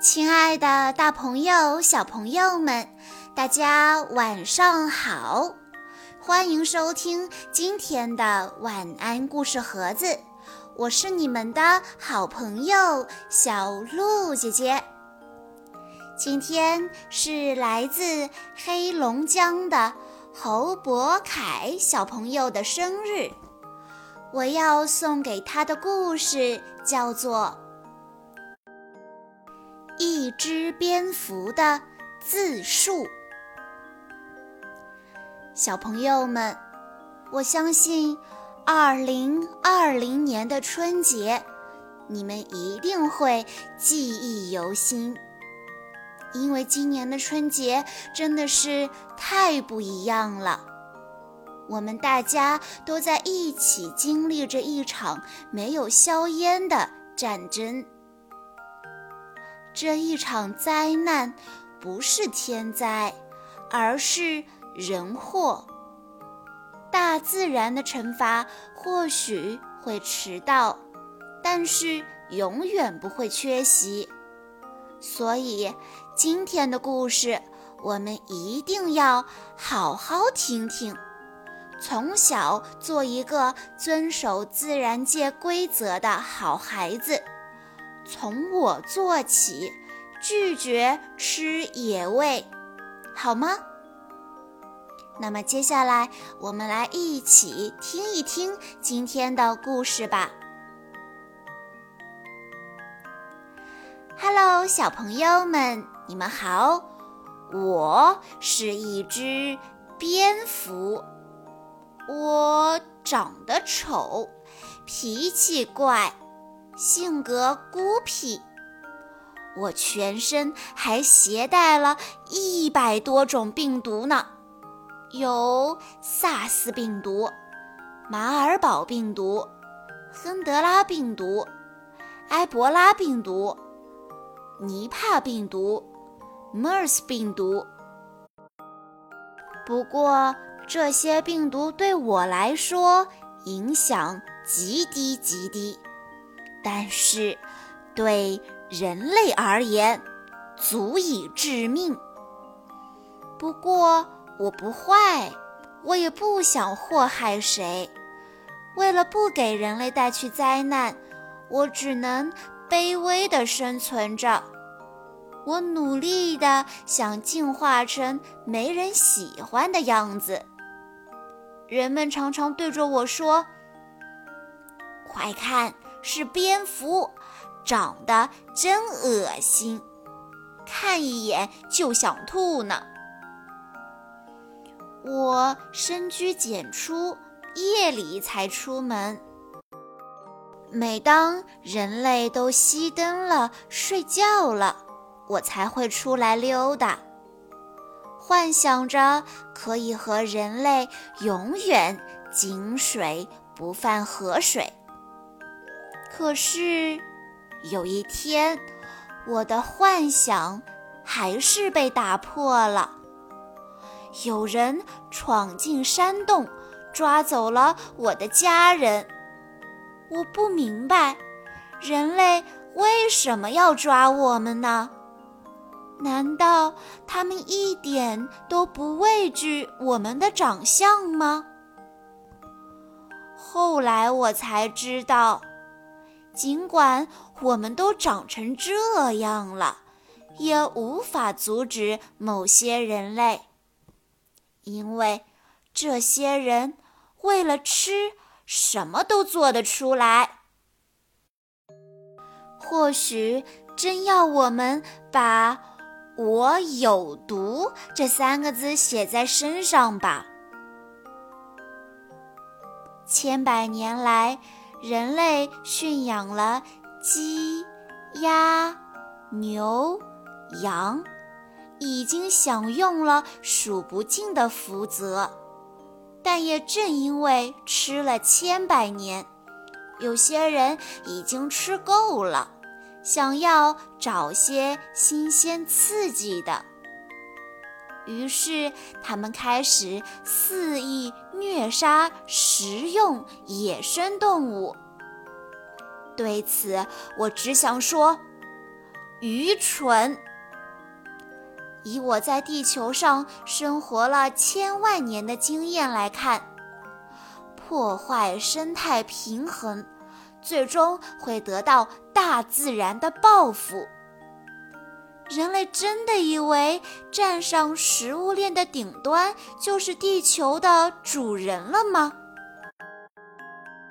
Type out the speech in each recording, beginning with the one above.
亲爱的，大朋友、小朋友们，大家晚上好！欢迎收听今天的晚安故事盒子，我是你们的好朋友小鹿姐姐。今天是来自黑龙江的侯博凯小朋友的生日，我要送给他的故事叫做。一只蝙蝠的自述。小朋友们，我相信，二零二零年的春节，你们一定会记忆犹新，因为今年的春节真的是太不一样了。我们大家都在一起经历着一场没有硝烟的战争。这一场灾难不是天灾，而是人祸。大自然的惩罚或许会迟到，但是永远不会缺席。所以，今天的故事我们一定要好好听听，从小做一个遵守自然界规则的好孩子。从我做起，拒绝吃野味，好吗？那么接下来，我们来一起听一听今天的故事吧。Hello，小朋友们，你们好！我是一只蝙蝠，我长得丑，脾气怪。性格孤僻，我全身还携带了一百多种病毒呢，有萨斯病毒、马尔堡病毒、亨德拉病毒、埃博拉病毒、尼帕病毒、MERS 病毒。不过这些病毒对我来说影响极低极低。但是，对人类而言，足以致命。不过我不坏，我也不想祸害谁。为了不给人类带去灾难，我只能卑微地生存着。我努力地想进化成没人喜欢的样子。人们常常对着我说：“快看！”是蝙蝠，长得真恶心，看一眼就想吐呢。我深居简出，夜里才出门。每当人类都熄灯了、睡觉了，我才会出来溜达，幻想着可以和人类永远井水不犯河水。可是，有一天，我的幻想还是被打破了。有人闯进山洞，抓走了我的家人。我不明白，人类为什么要抓我们呢？难道他们一点都不畏惧我们的长相吗？后来我才知道。尽管我们都长成这样了，也无法阻止某些人类，因为这些人为了吃，什么都做得出来。或许真要我们把“我有毒”这三个字写在身上吧。千百年来。人类驯养了鸡、鸭、牛、羊，已经享用了数不尽的福泽。但也正因为吃了千百年，有些人已经吃够了，想要找些新鲜刺激的。于是，他们开始肆意虐杀、食用野生动物。对此，我只想说，愚蠢。以我在地球上生活了千万年的经验来看，破坏生态平衡，最终会得到大自然的报复。人类真的以为站上食物链的顶端就是地球的主人了吗？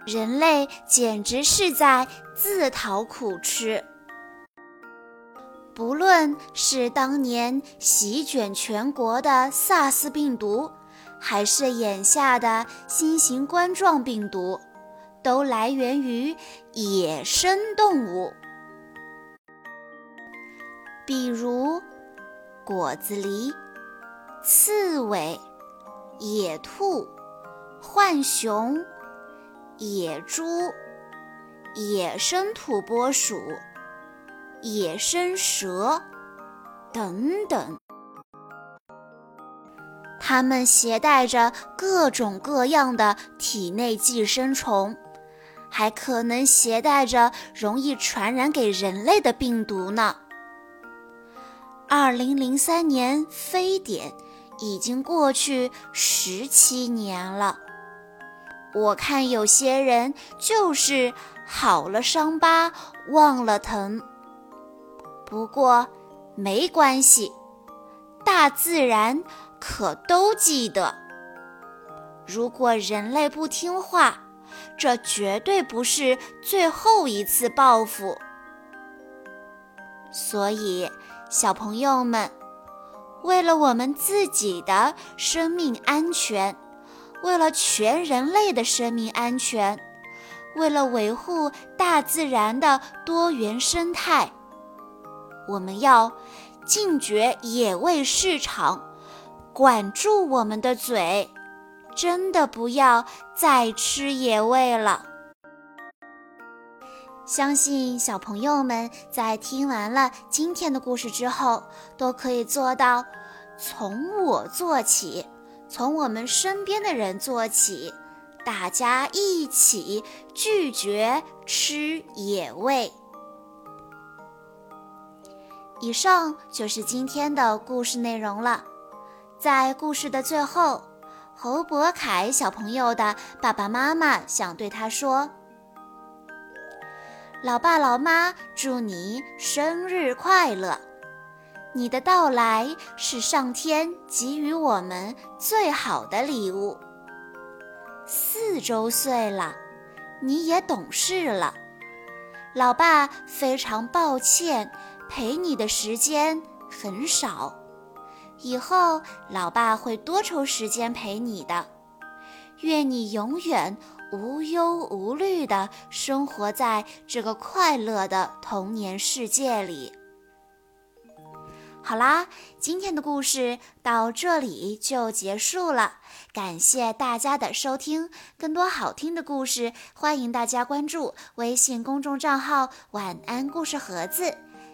人类简直是在自讨苦吃。不论是当年席卷全国的 SARS 病毒，还是眼下的新型冠状病毒，都来源于野生动物，比如果子狸、刺猬、野兔、浣熊、野猪、野生土拨鼠。野生蛇等等，它们携带着各种各样的体内寄生虫，还可能携带着容易传染给人类的病毒呢。二零零三年非典已经过去十七年了，我看有些人就是好了伤疤忘了疼。不过，没关系，大自然可都记得。如果人类不听话，这绝对不是最后一次报复。所以，小朋友们，为了我们自己的生命安全，为了全人类的生命安全，为了维护大自然的多元生态。我们要禁绝野味市场，管住我们的嘴，真的不要再吃野味了。相信小朋友们在听完了今天的故事之后，都可以做到从我做起，从我们身边的人做起，大家一起拒绝吃野味。以上就是今天的故事内容了。在故事的最后，侯博凯小朋友的爸爸妈妈想对他说：“老爸老妈，祝你生日快乐！你的到来是上天给予我们最好的礼物。四周岁了，你也懂事了。老爸非常抱歉。”陪你的时间很少，以后老爸会多抽时间陪你的。愿你永远无忧无虑地生活在这个快乐的童年世界里。好啦，今天的故事到这里就结束了，感谢大家的收听。更多好听的故事，欢迎大家关注微信公众账号“晚安故事盒子”。